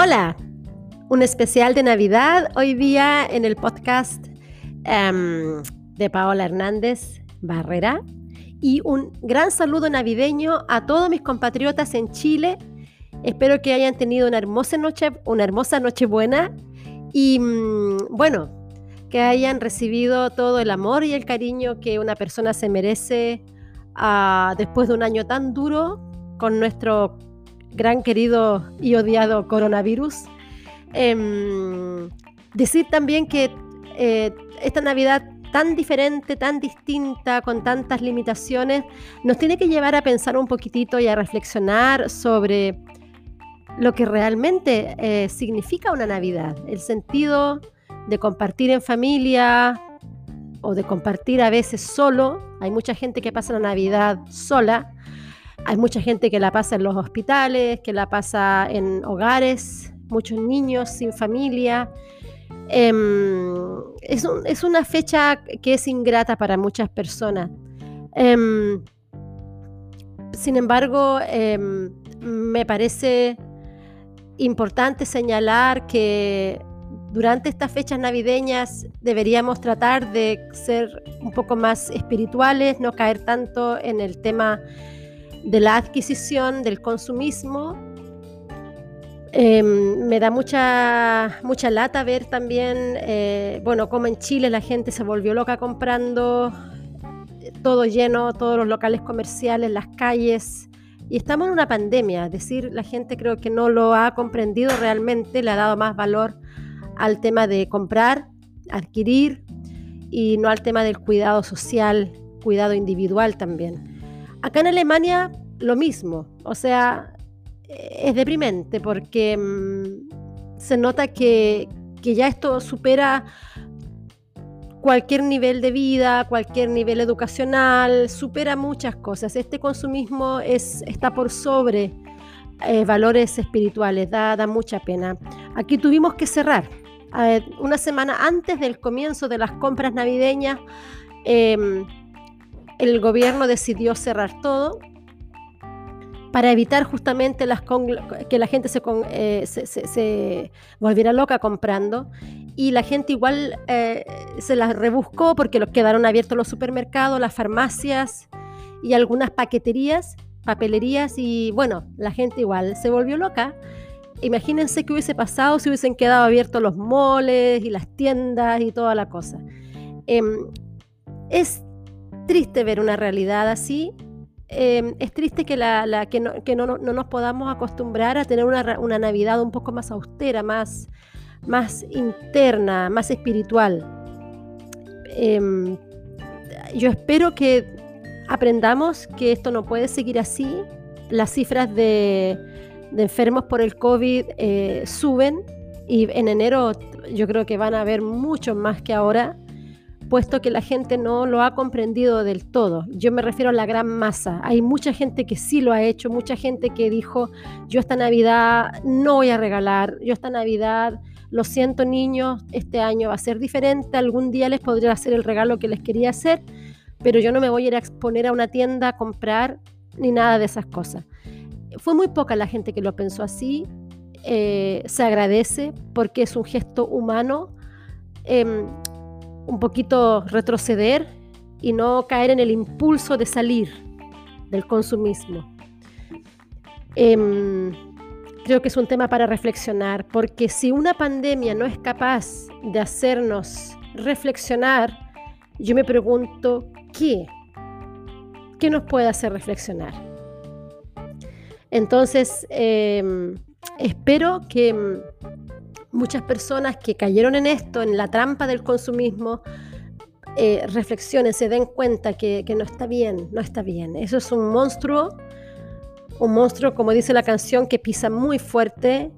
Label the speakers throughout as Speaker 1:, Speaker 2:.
Speaker 1: Hola, un especial de Navidad hoy día en el podcast em, de Paola Hernández Barrera y un gran saludo navideño a todos mis compatriotas en Chile. Espero que hayan tenido una hermosa noche, una hermosa noche buena y mm, bueno, que hayan recibido todo el amor y el cariño que una persona se merece ah, después de un año tan duro con nuestro gran querido y odiado coronavirus. Em, decir también que eh, esta Navidad tan diferente, tan distinta, con tantas limitaciones, nos tiene que llevar a pensar un poquitito y a reflexionar sobre lo que realmente eh, significa una Navidad, el sentido de compartir en familia o de compartir a veces solo. Hay mucha gente que pasa la Navidad sola hay mucha gente que la pasa en los hospitales, que la pasa en hogares, muchos niños sin familia. Em, es, una fecha que es ingrata para muchas personas. Em, sin embargo, em, me parece importante señalar que durante estas fechas navideñas deberíamos tratar de ser un poco más espirituales, no caer tanto en el tema de la adquisición, del consumismo. Em, me da mucha, mucha lata ver también, eh, bueno, como en Chile la gente se volvió loca comprando, todo lleno, todos los locales comerciales, las calles. Y estamos en una pandemia, es decir, la gente creo que no lo ha comprendido realmente, le ha dado más valor al tema de comprar, adquirir y no al tema del cuidado social, cuidado individual también. Acá en Alemania lo mismo, o sea, es deprimente porque mm, se nota que, ya esto supera cualquier nivel de vida, cualquier nivel educacional, supera muchas cosas. Este consumismo es, está por sobre eh, valores espirituales, da, da, mucha pena. Aquí tuvimos que cerrar. una semana antes del comienzo de las compras navideñas, em, el gobierno decidió cerrar todo para evitar justamente que la gente eh, se, volviera loca comprando. Y la gente igual eh, se las rebuscó porque los quedaron abiertos los supermercados, las farmacias y algunas paqueterías, papelerías. Y bueno, la gente igual se volvió loca. Imagínense qué hubiese pasado si hubiesen quedado abiertos los moles y las tiendas y toda la cosa. Em, es triste ver una realidad así. Em, es triste que, la, que, no, nos podamos acostumbrar a tener una, Navidad un poco más austera, más, más interna, más espiritual. Em, yo espero que aprendamos que esto no puede seguir así. Las cifras de, enfermos por el COVID eh, suben y en enero yo creo que van a haber muchos más que ahora puesto que la gente no lo ha comprendido del todo. Yo me refiero a la gran masa. Hay mucha gente que sí lo ha hecho, mucha gente que dijo, yo esta Navidad no voy a regalar, yo esta Navidad, lo siento niños, este año va a ser diferente, algún día les podría hacer el regalo que les quería hacer, pero yo no me voy a ir a exponer a una tienda a comprar ni nada de esas cosas. Fue muy poca la gente que lo pensó así. Eh, se agradece porque es un gesto humano. Em, un poquito retroceder y no caer en el impulso de salir del consumismo. Em, creo que es un tema para reflexionar, porque si una pandemia no es capaz de hacernos reflexionar, yo me pregunto, ¿qué? ¿Qué nos puede hacer reflexionar? Entonces, em, espero que muchas personas que cayeron en esto, en la trampa del consumismo, eh, reflexionen, se den cuenta que, no está bien, no está bien. Eso es un monstruo, un monstruo, como dice la canción, que pisa muy fuerte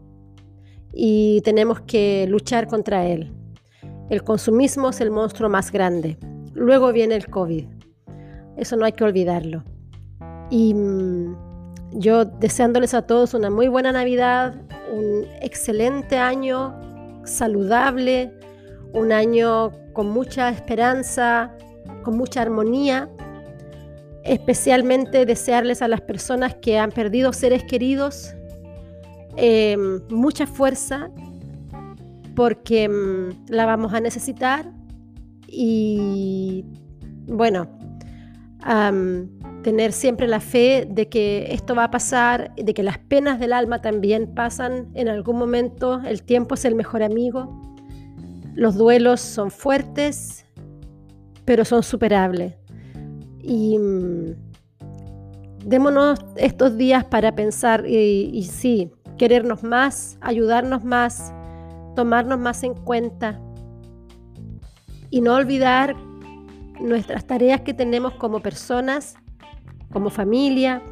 Speaker 1: y tenemos que luchar contra él. El consumismo es el monstruo más grande. Luego viene el COVID. Eso no hay que olvidarlo. Y mm, yo deseándoles a todos una muy buena Navidad, un excelente año, saludable, un año con mucha esperanza, con mucha armonía. Especialmente desearles a las personas que han perdido seres queridos, em, mucha fuerza porque mm, la vamos a necesitar y bueno, tener siempre la fe de que esto va a pasar, de que las penas del alma también pasan en algún momento, el tiempo es el mejor amigo, los duelos son fuertes, pero son superables. Y mm, démonos estos días para pensar y, y sí, querernos más, ayudarnos más, tomarnos más en cuenta. Y no olvidar nuestras tareas que tenemos como personas, como familia,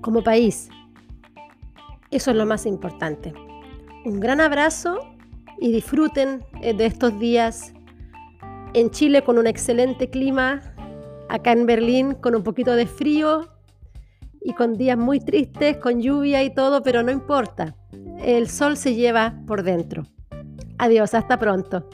Speaker 1: como país. Eso es lo más importante. Un gran abrazo y disfruten eh, de estos días en Chile con un excelente clima, acá en Berlín con un poquito de frío y con días muy tristes, con lluvia y todo, pero no importa. El sol se lleva por dentro. Adiós, hasta pronto.